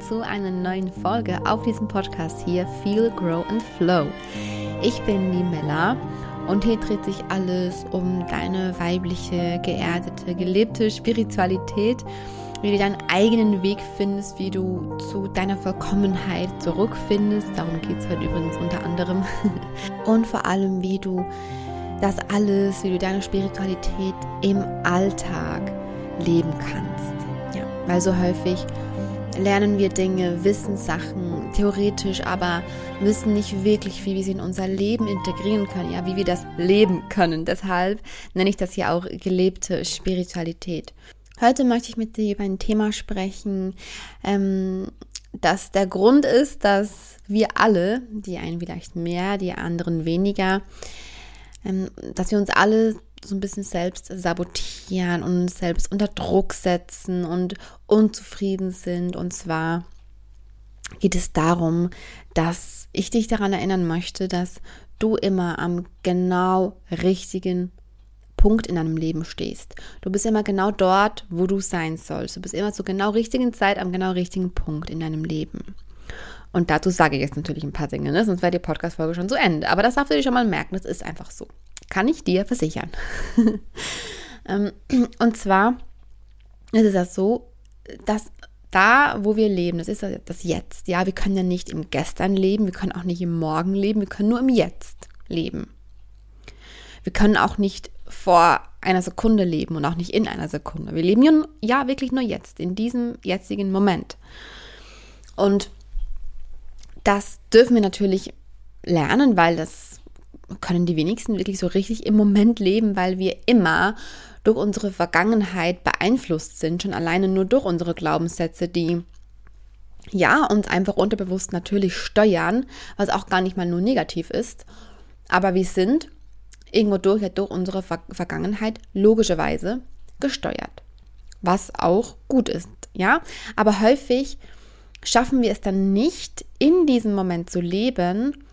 zu einer neuen Folge auf diesem Podcast hier, Feel, Grow and Flow. Ich bin die Mella und hier dreht sich alles um deine weibliche, geerdete, gelebte Spiritualität, wie du deinen eigenen Weg findest, wie du zu deiner Vollkommenheit zurückfindest. Darum geht es heute übrigens unter anderem. Und vor allem, wie du das alles, wie du deine Spiritualität im Alltag leben kannst. Ja, weil so häufig lernen wir Dinge, wissen Sachen theoretisch, aber wissen nicht wirklich, wie wir sie in unser Leben integrieren können, ja, wie wir das leben können. Deshalb nenne ich das hier auch gelebte Spiritualität. Heute möchte ich mit dir über ein Thema sprechen, ähm, das der Grund ist, dass wir alle, die einen vielleicht mehr, die anderen weniger, ähm, dass wir uns alle so ein bisschen selbst sabotieren und uns selbst unter Druck setzen und unzufrieden sind. Und zwar geht es darum, dass ich dich daran erinnern möchte, dass du immer am genau richtigen Punkt in deinem Leben stehst. Du bist immer genau dort, wo du sein sollst. Du bist immer zur genau richtigen Zeit am genau richtigen Punkt in deinem Leben. Und dazu sage ich jetzt natürlich ein paar Dinge, ne? sonst wäre die Podcast-Folge schon zu Ende. Aber das darfst du dir schon mal merken, das ist einfach so. Kann ich dir versichern. Ähm, und zwar ist es ja so, dass da, wo wir leben, das ist das Jetzt. Ja, wir können ja nicht im Gestern leben, wir können auch nicht im Morgen leben, wir können nur im Jetzt leben. Wir können auch nicht vor einer Sekunde leben und auch nicht in einer Sekunde. Wir leben ja, ja wirklich nur jetzt, in diesem jetzigen Moment. Und das dürfen wir natürlich lernen, weil das können die wenigsten wirklich so richtig im Moment leben, weil wir immer durch unsere Vergangenheit beeinflusst sind, schon alleine nur durch unsere Glaubenssätze, die ja uns einfach unterbewusst natürlich steuern, was auch gar nicht mal nur negativ ist, aber wir sind irgendwo durch, ja, durch unsere Ver Vergangenheit logischerweise gesteuert, was auch gut ist, ja, aber häufig schaffen wir es dann nicht, in diesem Moment zu leben,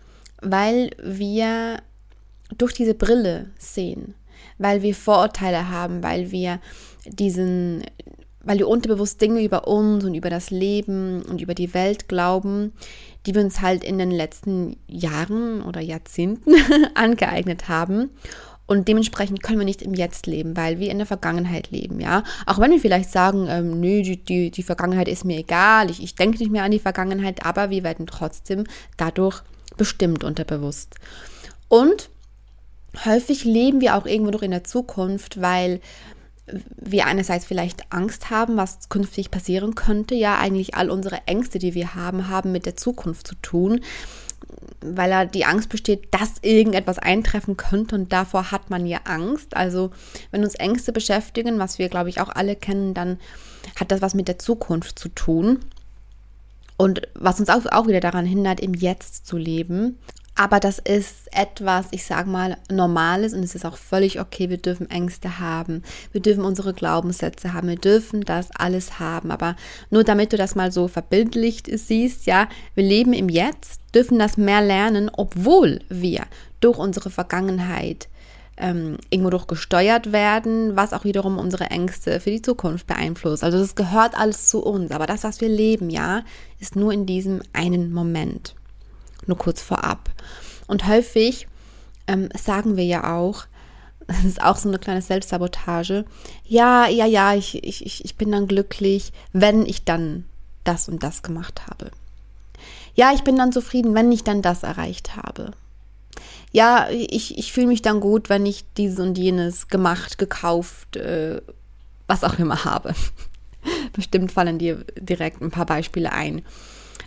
weil wir durch diese Brille sehen, weil wir Vorurteile haben, weil wir diesen, weil wir unterbewusst Dinge über uns und über das Leben und über die Welt glauben, die wir uns halt in den letzten Jahren oder Jahrzehnten angeeignet haben. Und dementsprechend können wir nicht im Jetzt leben, weil wir in der Vergangenheit leben, ja. Auch wenn wir vielleicht sagen, ähm, nö, die, die, die Vergangenheit ist mir egal, ich, ich denke nicht mehr an die Vergangenheit, aber wir werden trotzdem dadurch bestimmt unterbewusst. Und häufig leben wir auch irgendwo noch in der Zukunft, weil wir einerseits vielleicht Angst haben, was künftig passieren könnte. Ja, eigentlich all unsere Ängste, die wir haben, haben mit der Zukunft zu tun, weil da die Angst besteht, dass irgendetwas eintreffen könnte und davor hat man ja Angst. Also wenn uns Ängste beschäftigen, was wir, glaube ich, auch alle kennen, dann hat das was mit der Zukunft zu tun. Und was uns auch, auch wieder daran hindert, im Jetzt zu leben. Aber das ist etwas, ich sage mal, Normales und es ist auch völlig okay. Wir dürfen Ängste haben, wir dürfen unsere Glaubenssätze haben, wir dürfen das alles haben. Aber nur damit du das mal so verbildlicht siehst, ja, wir leben im Jetzt, dürfen das mehr lernen, obwohl wir durch unsere Vergangenheit ähm, irgendwo durch gesteuert werden, was auch wiederum unsere Ängste für die Zukunft beeinflusst. Also das gehört alles zu uns, aber das, was wir leben, ja, ist nur in diesem einen Moment. Nur kurz vorab. Und häufig ähm, sagen wir ja auch, das ist auch so eine kleine Selbstsabotage, ja, ja, ja, ich, ich, ich bin dann glücklich, wenn ich dann das und das gemacht habe. Ja, ich bin dann zufrieden, wenn ich dann das erreicht habe ja, ich, ich fühle mich dann gut, wenn ich dieses und jenes gemacht, gekauft, äh, was auch immer habe. Bestimmt fallen dir direkt ein paar Beispiele ein,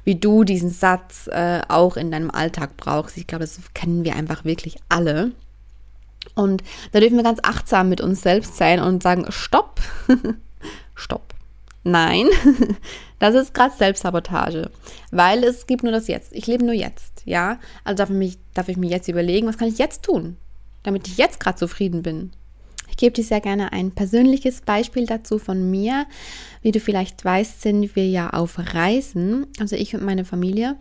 wie du diesen Satz äh, auch in deinem Alltag brauchst. Ich glaube, das kennen wir einfach wirklich alle. Und da dürfen wir ganz achtsam mit uns selbst sein und sagen, stopp, stopp. Nein, das ist gerade Selbstsabotage, weil es gibt nur das Jetzt. Ich lebe nur jetzt, ja. Also darf ich, mich, darf ich mir jetzt überlegen, was kann ich jetzt tun, damit ich jetzt gerade zufrieden bin. Ich gebe dir sehr gerne ein persönliches Beispiel dazu von mir. Wie du vielleicht weißt, sind wir ja auf Reisen, also ich und meine Familie.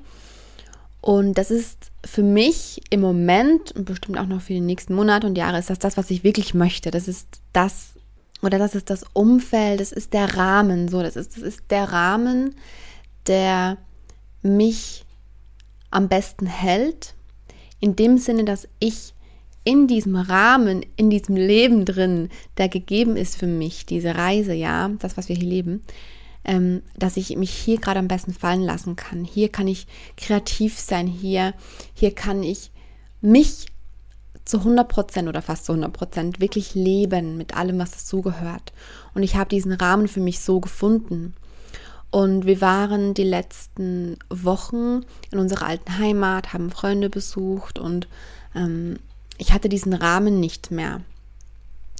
Und das ist für mich im Moment und bestimmt auch noch für die nächsten Monate und Jahre ist das das, was ich wirklich möchte. Das ist das, oder das ist das Umfeld, das ist der Rahmen, so, das ist, das ist der Rahmen, der mich am besten hält, in dem Sinne, dass ich in diesem Rahmen, in diesem Leben drin, der gegeben ist für mich, diese Reise, ja, das, was wir hier leben, ähm, dass ich mich hier gerade am besten fallen lassen kann. Hier kann ich kreativ sein, hier, hier kann ich mich zu 100 Prozent oder fast zu 100 Prozent wirklich leben mit allem, was dazugehört. Und ich habe diesen Rahmen für mich so gefunden. Und wir waren die letzten Wochen in unserer alten Heimat, haben Freunde besucht und ähm, ich hatte diesen Rahmen nicht mehr.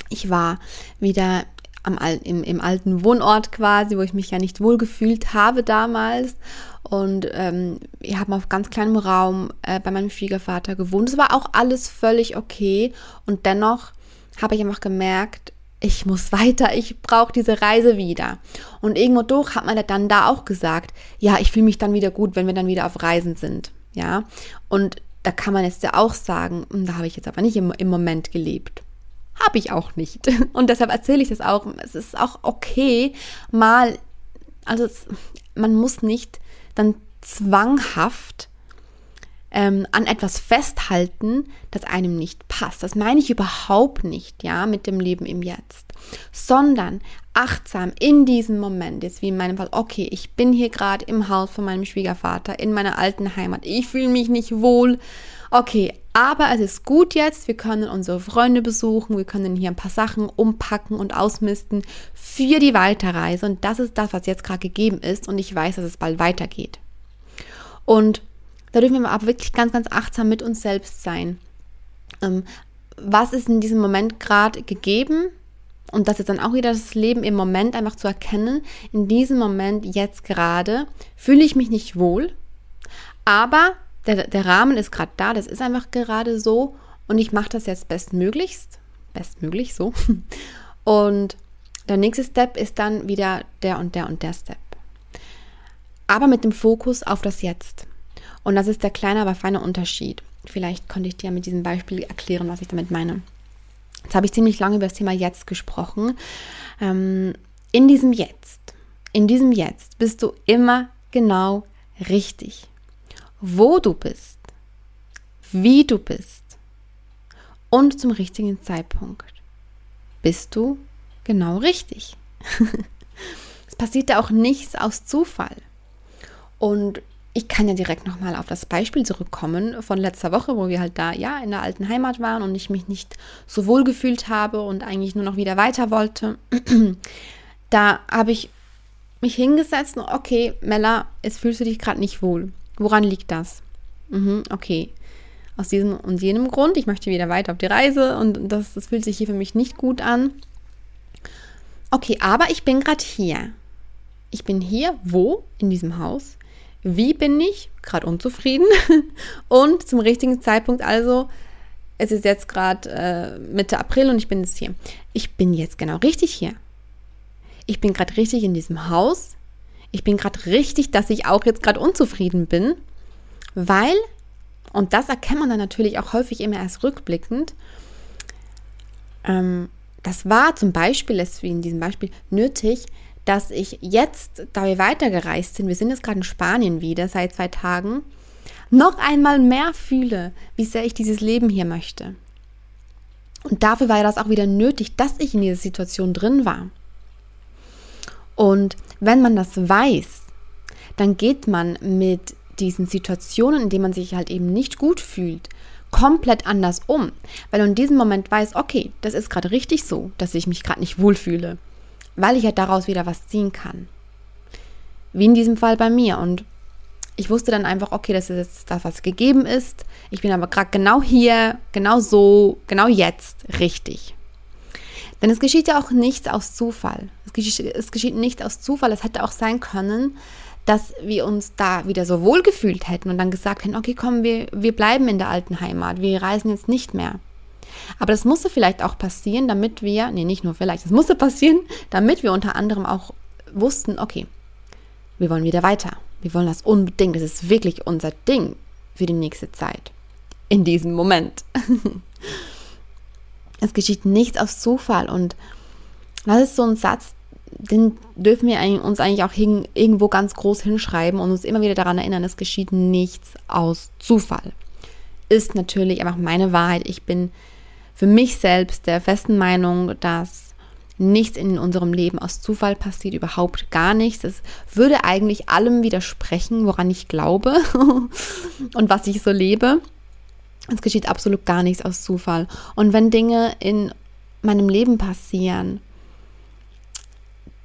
Ich war wieder am, im, im alten Wohnort quasi, wo ich mich ja nicht wohl gefühlt habe damals. Und ähm, wir haben auf ganz kleinem Raum äh, bei meinem Schwiegervater gewohnt. Es war auch alles völlig okay. Und dennoch habe ich einfach gemerkt, ich muss weiter, ich brauche diese Reise wieder. Und irgendwo durch hat man dann da auch gesagt, ja, ich fühle mich dann wieder gut, wenn wir dann wieder auf Reisen sind. Ja, und da kann man jetzt ja auch sagen, hm, da habe ich jetzt aber nicht im, im Moment gelebt. Habe ich auch nicht. Und deshalb erzähle ich das auch. Es ist auch okay, mal, also es, man muss nicht dann zwanghaft ähm, an etwas festhalten, das einem nicht passt. Das meine ich überhaupt nicht, ja, mit dem Leben im Jetzt, sondern achtsam in diesem Moment, jetzt wie in meinem Fall, okay, ich bin hier gerade im Haus von meinem Schwiegervater in meiner alten Heimat, ich fühle mich nicht wohl, okay, aber es ist gut jetzt, wir können unsere Freunde besuchen, wir können hier ein paar Sachen umpacken und ausmisten für die Weiterreise und das ist das, was jetzt gerade gegeben ist und ich weiß, dass es bald weitergeht. Und da dürfen wir aber wirklich ganz, ganz achtsam mit uns selbst sein. Ähm, was ist in diesem Moment gerade gegeben? Und das ist dann auch wieder das Leben im Moment einfach zu erkennen. In diesem Moment, jetzt gerade, fühle ich mich nicht wohl. Aber der, der Rahmen ist gerade da. Das ist einfach gerade so. Und ich mache das jetzt bestmöglichst. Bestmöglich so. Und der nächste Step ist dann wieder der und der und der Step. Aber mit dem Fokus auf das Jetzt. Und das ist der kleine, aber feine Unterschied. Vielleicht konnte ich dir mit diesem Beispiel erklären, was ich damit meine. Jetzt habe ich ziemlich lange über das Thema Jetzt gesprochen. Ähm, in diesem Jetzt, in diesem Jetzt bist du immer genau richtig. Wo du bist, wie du bist und zum richtigen Zeitpunkt bist du genau richtig. es passiert ja auch nichts aus Zufall. Und ich kann ja direkt nochmal auf das Beispiel zurückkommen von letzter Woche, wo wir halt da ja in der alten Heimat waren und ich mich nicht so wohl gefühlt habe und eigentlich nur noch wieder weiter wollte. da habe ich mich hingesetzt und okay, Mella, jetzt fühlst du dich gerade nicht wohl. Woran liegt das? Mhm, okay. Aus diesem und jenem Grund, ich möchte wieder weiter auf die Reise und das, das fühlt sich hier für mich nicht gut an. Okay, aber ich bin gerade hier. Ich bin hier, wo? In diesem Haus wie bin ich gerade unzufrieden und zum richtigen Zeitpunkt also, es ist jetzt gerade äh, Mitte April und ich bin jetzt hier. Ich bin jetzt genau richtig hier. Ich bin gerade richtig in diesem Haus. Ich bin gerade richtig, dass ich auch jetzt gerade unzufrieden bin, weil, und das erkennt man dann natürlich auch häufig immer erst rückblickend, ähm, das war zum Beispiel, wie in diesem Beispiel, nötig, dass ich jetzt, da wir weitergereist sind, wir sind jetzt gerade in Spanien wieder seit zwei Tagen, noch einmal mehr fühle, wie sehr ich dieses Leben hier möchte. Und dafür war das auch wieder nötig, dass ich in dieser Situation drin war. Und wenn man das weiß, dann geht man mit diesen Situationen, in denen man sich halt eben nicht gut fühlt, komplett anders um. Weil du in diesem Moment weiß, okay, das ist gerade richtig so, dass ich mich gerade nicht wohlfühle weil ich ja daraus wieder was ziehen kann. Wie in diesem Fall bei mir. Und ich wusste dann einfach, okay, das ist jetzt das, was gegeben ist. Ich bin aber gerade genau hier, genau so, genau jetzt richtig. Denn es geschieht ja auch nichts aus Zufall. Es geschieht, es geschieht nichts aus Zufall. Es hätte auch sein können, dass wir uns da wieder so wohl gefühlt hätten und dann gesagt hätten, okay, komm, wir, wir bleiben in der alten Heimat, wir reisen jetzt nicht mehr. Aber das musste vielleicht auch passieren, damit wir, nee, nicht nur vielleicht, das musste passieren, damit wir unter anderem auch wussten, okay, wir wollen wieder weiter. Wir wollen das unbedingt. Das ist wirklich unser Ding für die nächste Zeit. In diesem Moment. es geschieht nichts aus Zufall. Und das ist so ein Satz, den dürfen wir uns eigentlich auch hin, irgendwo ganz groß hinschreiben und uns immer wieder daran erinnern, es geschieht nichts aus Zufall. Ist natürlich einfach meine Wahrheit. Ich bin für mich selbst der festen Meinung, dass nichts in unserem Leben aus Zufall passiert, überhaupt gar nichts. Es würde eigentlich allem widersprechen, woran ich glaube und was ich so lebe. Es geschieht absolut gar nichts aus Zufall. Und wenn Dinge in meinem Leben passieren,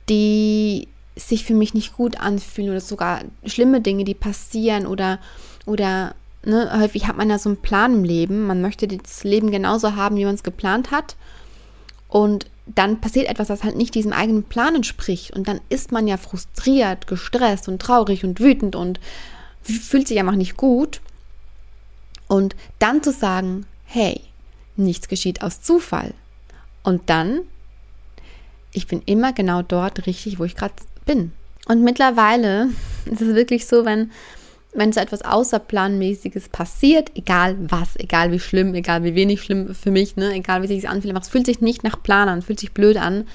die sich für mich nicht gut anfühlen oder sogar schlimme Dinge, die passieren oder, oder ne, häufig hat man ja so einen Plan im Leben. Man möchte das Leben genauso haben, wie man es geplant hat. Und dann passiert etwas, das halt nicht diesem eigenen Plan entspricht. Und dann ist man ja frustriert, gestresst und traurig und wütend und fühlt sich einfach nicht gut. Und dann zu sagen, hey, nichts geschieht aus Zufall. Und dann, ich bin immer genau dort richtig, wo ich gerade bin. Und mittlerweile ist es wirklich so, wenn, wenn so etwas Außerplanmäßiges passiert, egal was, egal wie schlimm, egal wie wenig schlimm für mich, ne, egal wie sich es anfühlt, es fühlt sich nicht nach Plan an, fühlt sich blöd an,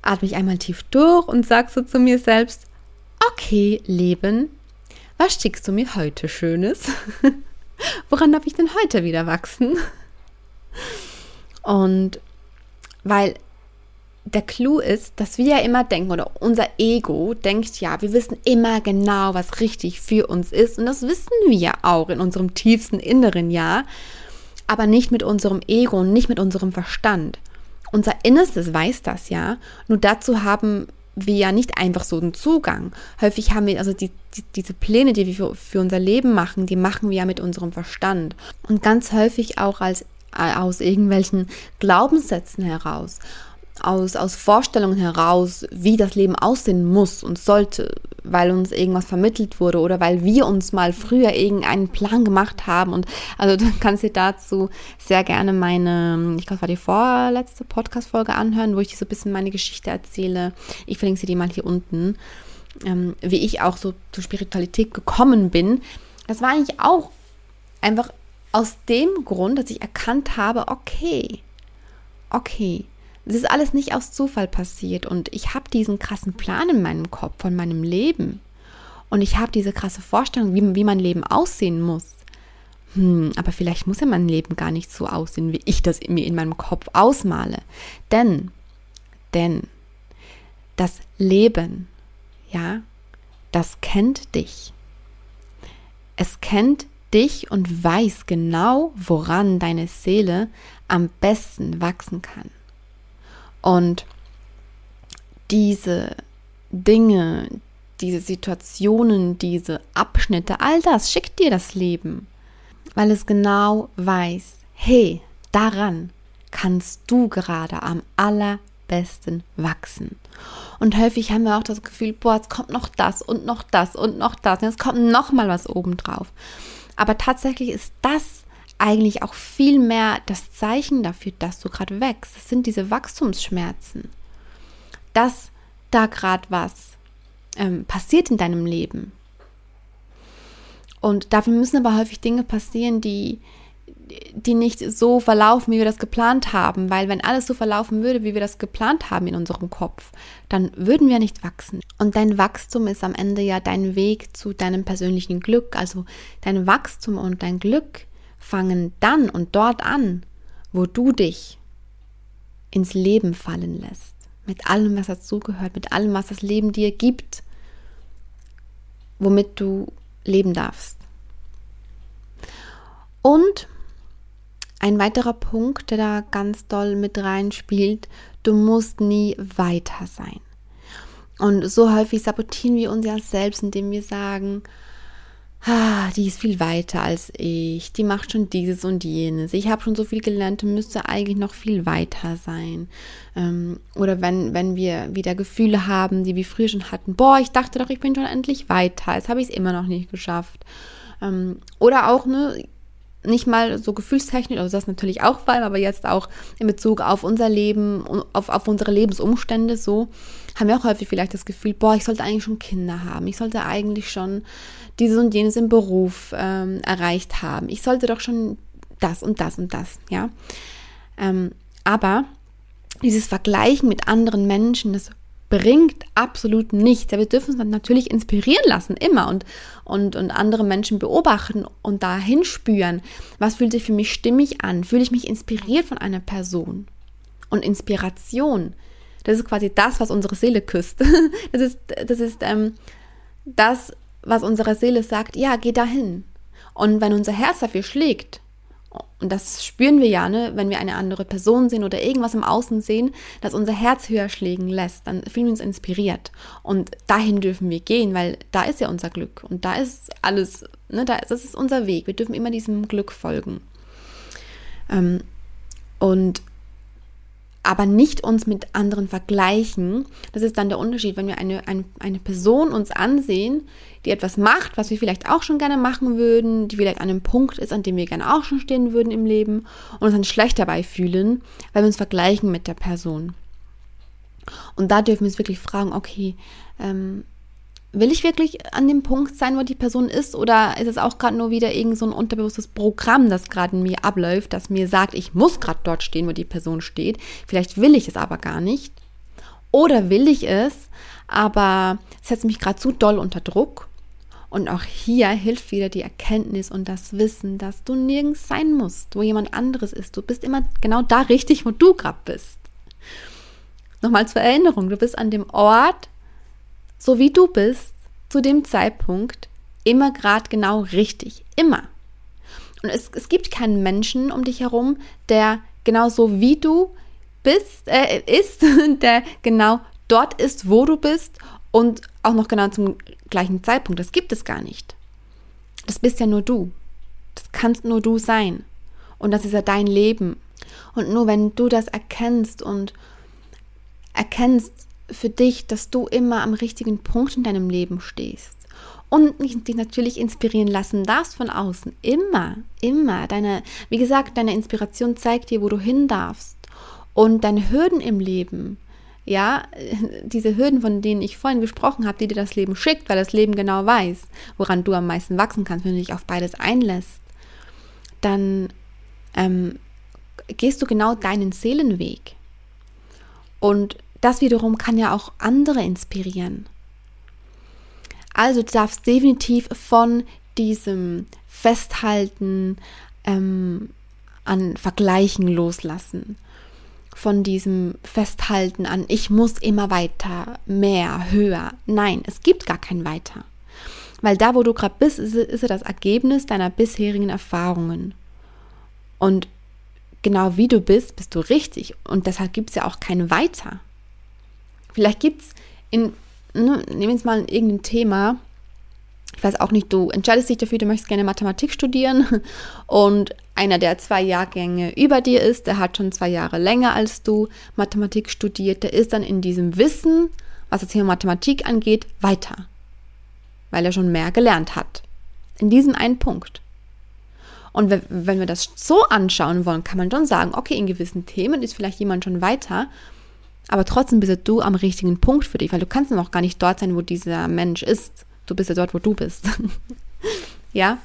atme ich einmal tief durch und sag so zu mir selbst, okay, Leben, was schickst du mir heute Schönes? woran darf ich denn heute wieder wachsen? Und weil der Clou ist, dass wir ja immer denken oder unser Ego denkt ja, wir wissen immer genau, was richtig für uns ist und das wissen wir ja auch in unserem tiefsten Inneren ja, aber nicht mit unserem Ego und nicht mit unserem Verstand. Unser Innerstes weiß das ja, nur dazu haben wir ja nicht einfach so einen Zugang. Häufig haben wir also die, die, diese Pläne, die wir für, für, unser Leben machen, die machen wir ja mit unserem Verstand. Und ganz häufig auch als, äh, aus irgendwelchen Glaubenssätzen heraus aus, aus Vorstellungen heraus, wie das Leben aussehen muss und sollte, weil uns irgendwas vermittelt wurde oder weil wir uns mal früher irgendeinen Plan gemacht haben. Und also du kannst dir dazu sehr gerne meine, ich glaube, war die vorletzte Podcast-Folge anhören, wo ich dir so ein bisschen meine Geschichte erzähle. Ich verlinke sie dir mal hier unten, ähm, wie ich auch so zur Spiritualität gekommen bin. Das war eigentlich auch einfach aus dem Grund, dass ich erkannt habe, okay, okay, es ist alles nicht aus Zufall passiert und ich habe diesen krassen Plan in meinem Kopf von meinem Leben und ich habe diese krasse Vorstellung, wie, wie mein Leben aussehen muss. Hm, aber vielleicht muss ja mein Leben gar nicht so aussehen, wie ich das mir in meinem Kopf ausmale. Denn, denn das Leben, ja, das kennt dich. Es kennt dich und weiß genau, woran deine Seele am besten wachsen kann. Und diese Dinge, diese Situationen, diese Abschnitte, all das schickt dir das Leben, weil es genau weiß, hey, daran kannst du gerade am allerbesten wachsen. Und häufig haben wir auch das Gefühl, boah, jetzt kommt noch das und noch das und noch das und jetzt kommt noch mal was obendrauf. Aber tatsächlich ist das eigentlich auch viel mehr das Zeichen dafür, dass du gerade wächst. Das sind diese Wachstumsschmerzen. Dass da gerade was ähm, passiert in deinem Leben. Und dafür müssen aber häufig Dinge passieren, die, die nicht so verlaufen, wie wir das geplant haben. Weil wenn alles so verlaufen würde, wie wir das geplant haben in unserem Kopf, dann würden wir nicht wachsen. Und dein Wachstum ist am Ende ja dein Weg zu deinem persönlichen Glück. Also dein Wachstum und dein Glück fangen dann und dort an, wo du dich ins Leben fallen lässt. Mit allem, was dazugehört, mit allem, was das Leben dir gibt, womit du leben darfst. Und ein weiterer Punkt, der da ganz doll mit reinspielt, du musst nie weiter sein. Und so häufig sabotieren wir uns ja selbst, indem wir sagen, ah, die ist viel weiter als ich, die macht schon dieses und jenes, ich habe schon so viel gelernt und müsste eigentlich noch viel weiter sein. Ähm, oder wenn, wenn wir wieder Gefühle haben, die wir früher schon hatten, boah, ich dachte doch, ich bin schon endlich weiter, jetzt habe ich es immer noch nicht geschafft. Ähm, oder auch, ne, nicht mal so gefühlstechnisch, also das natürlich auch vor allem, aber jetzt auch in Bezug auf unser Leben, auf, auf unsere Lebensumstände so, haben wir auch häufig vielleicht das Gefühl, boah, ich sollte eigentlich schon Kinder haben, ich sollte eigentlich schon dieses und jenes im Beruf ähm, erreicht haben. Ich sollte doch schon das und das und das, ja. Ähm, aber dieses Vergleichen mit anderen Menschen, das bringt absolut nichts. Ja, wir dürfen uns dann natürlich inspirieren lassen, immer und, und, und andere Menschen beobachten und dahin spüren, was fühlt sich für mich stimmig an? Fühle ich mich inspiriert von einer Person? Und Inspiration, das ist quasi das, was unsere Seele küsst. Das ist, das ist ähm, das, was unsere Seele sagt, ja, geh dahin. Und wenn unser Herz dafür schlägt, und das spüren wir ja, ne, wenn wir eine andere Person sehen oder irgendwas im Außen sehen, dass unser Herz höher schlägen lässt, dann fühlen wir uns inspiriert. Und dahin dürfen wir gehen, weil da ist ja unser Glück und da ist alles, ne, da, das ist unser Weg. Wir dürfen immer diesem Glück folgen. Ähm, und aber nicht uns mit anderen vergleichen. Das ist dann der Unterschied, wenn wir eine, eine, eine Person uns ansehen, die etwas macht, was wir vielleicht auch schon gerne machen würden, die vielleicht an einem Punkt ist, an dem wir gerne auch schon stehen würden im Leben und uns dann schlecht dabei fühlen, weil wir uns vergleichen mit der Person. Und da dürfen wir uns wirklich fragen, okay, ähm, will ich wirklich an dem Punkt sein, wo die Person ist, oder ist es auch gerade nur wieder irgend so ein unterbewusstes Programm, das gerade in mir abläuft, das mir sagt, ich muss gerade dort stehen, wo die Person steht. Vielleicht will ich es aber gar nicht. Oder will ich es, aber es setzt mich gerade zu doll unter Druck. Und auch hier hilft wieder die Erkenntnis und das Wissen, dass du nirgends sein musst, wo jemand anderes ist. Du bist immer genau da richtig, wo du gerade bist. Nochmal zur Erinnerung, du bist an dem Ort, so wie du bist, zu dem Zeitpunkt immer gerade genau richtig. Immer. Und es, es gibt keinen Menschen um dich herum, der genauso wie du bist, äh, ist, der genau dort ist, wo du bist und auch noch genau zum gleichen Zeitpunkt. Das gibt es gar nicht. Das bist ja nur du. Das kannst nur du sein. Und das ist ja dein Leben. Und nur wenn du das erkennst und erkennst, für dich, dass du immer am richtigen Punkt in deinem Leben stehst. Und dich natürlich inspirieren lassen darfst von außen. Immer, immer. Deine, wie gesagt, deine Inspiration zeigt dir, wo du hin darfst. Und deine Hürden im Leben, ja, diese Hürden, von denen ich vorhin gesprochen habe, die dir das Leben schickt, weil das Leben genau weiß, woran du am meisten wachsen kannst, wenn du dich auf beides einlässt, dann ähm, gehst du genau deinen Seelenweg. Und das wiederum kann ja auch andere inspirieren. Also du darfst definitiv von diesem Festhalten ähm, an Vergleichen loslassen. Von diesem Festhalten an, ich muss immer weiter, mehr, höher. Nein, es gibt gar kein weiter. Weil da, wo du gerade bist, ist, ist das Ergebnis deiner bisherigen Erfahrungen. Und genau wie du bist, bist du richtig. Und deshalb gibt es ja auch kein weiter. Vielleicht gibt es in, ne, nehmen wir jetzt mal irgendein Thema, ich weiß auch nicht, du entscheidest dich dafür, du möchtest gerne Mathematik studieren und einer, der zwei Jahrgänge über dir ist, der hat schon zwei Jahre länger als du Mathematik studiert, der ist dann in diesem Wissen, was das Thema Mathematik angeht, weiter, weil er schon mehr gelernt hat. In diesem einen Punkt. Und wenn wir das so anschauen wollen, kann man schon sagen, okay, in gewissen Themen ist vielleicht jemand schon weiter aber trotzdem bist du am richtigen Punkt für dich, weil du kannst noch gar nicht dort sein, wo dieser Mensch ist. Du bist ja dort, wo du bist. ja?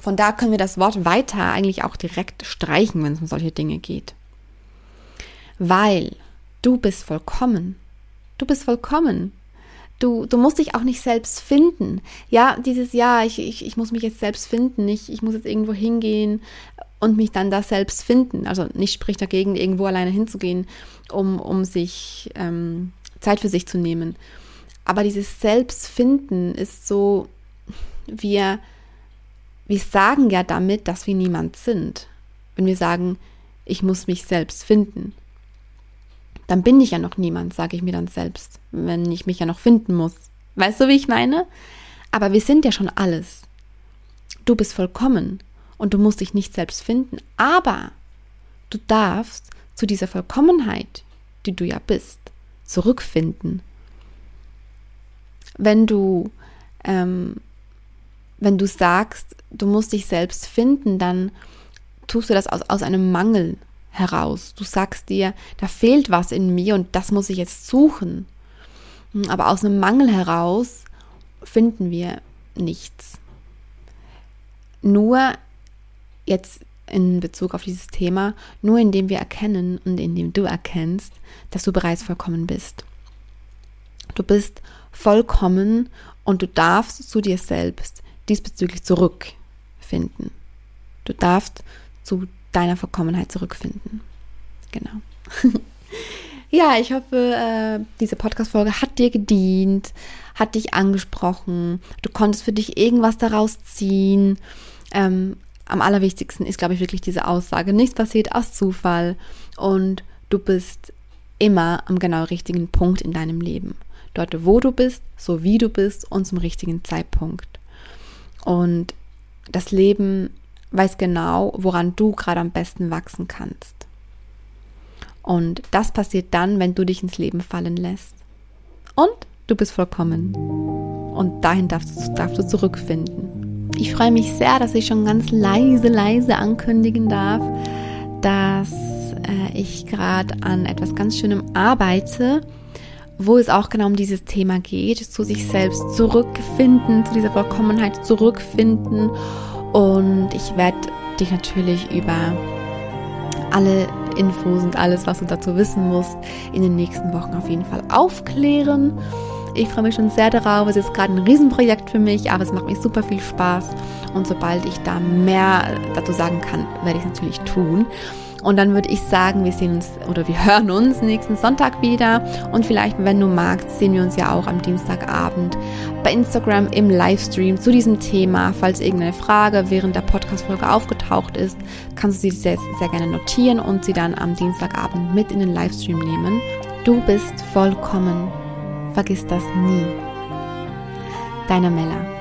Von da können wir das Wort weiter eigentlich auch direkt streichen, wenn es um solche Dinge geht. Weil du bist vollkommen. Du bist vollkommen. Du, du musst dich auch nicht selbst finden. Ja, dieses Jahr, ich, ich, ich muss mich jetzt selbst finden. Ich, ich muss jetzt irgendwo hingehen und mich dann da selbst finden. Also nicht spricht dagegen, irgendwo alleine hinzugehen, um, um sich ähm, Zeit für sich zu nehmen. Aber dieses Selbstfinden ist so, wir, wir sagen ja damit, dass wir niemand sind. Wenn wir sagen, ich muss mich selbst finden, dann bin ich ja noch niemand, sage ich mir dann selbst, wenn ich mich ja noch finden muss. Weißt du, wie ich meine? Aber wir sind ja schon alles. Du bist vollkommen und du musst dich nicht selbst finden, aber du darfst zu dieser Vollkommenheit, die du ja bist, zurückfinden. Wenn du, ähm, wenn du sagst, du musst dich selbst finden, dann tust du das aus, aus einem Mangel heraus. Du sagst dir, da fehlt was in mir und das muss ich jetzt suchen. Aber aus einem Mangel heraus finden wir nichts. Nur jetzt in Bezug auf dieses Thema, nur indem wir erkennen und indem du erkennst, dass du bereits vollkommen bist. Du bist vollkommen und du darfst zu dir selbst diesbezüglich zurückfinden. Du darfst zu deiner Vollkommenheit zurückfinden. Genau. ja, ich hoffe, äh, diese Podcast-Folge hat dir gedient, hat dich angesprochen. Du konntest für dich irgendwas daraus ziehen. Ähm, am allerwichtigsten ist, glaube ich, wirklich diese Aussage. Nichts passiert aus Zufall und du bist immer am genau richtigen Punkt in deinem Leben. Dort, wo du bist, so wie du bist und zum richtigen Zeitpunkt. Und das Leben weiß genau, woran du gerade am besten wachsen kannst. Und das passiert dann, wenn du dich ins Leben fallen lässt. Und du bist vollkommen. Und dahin darfst, darfst du zurückfinden. Ich freue mich sehr, dass ich schon ganz leise, leise ankündigen darf, dass äh, ich gerade an etwas ganz Schönem arbeite wo es auch genau um dieses Thema geht, zu sich selbst zurückfinden, zu dieser Vollkommenheit zurückfinden. Und ich werde dich natürlich über alle Infos und alles, was du dazu wissen musst, in den nächsten Wochen auf jeden Fall aufklären. Ich freue mich schon sehr darauf. Es ist gerade ein Riesenprojekt für mich, aber es macht mir super viel Spaß. Und sobald ich da mehr dazu sagen kann, werde ich es natürlich tun. Und dann würde ich sagen, wir sehen uns oder wir hören uns nächsten Sonntag wieder. Und vielleicht, wenn du magst, sehen wir uns ja auch am Dienstagabend bei Instagram im Livestream zu diesem Thema. Falls irgendeine Frage während der Podcast-Folge aufgetaucht ist, kannst du sie sehr, sehr gerne notieren und sie dann am Dienstagabend mit in den Livestream nehmen. Du bist vollkommen. Vergiss das nie. Deine Mella.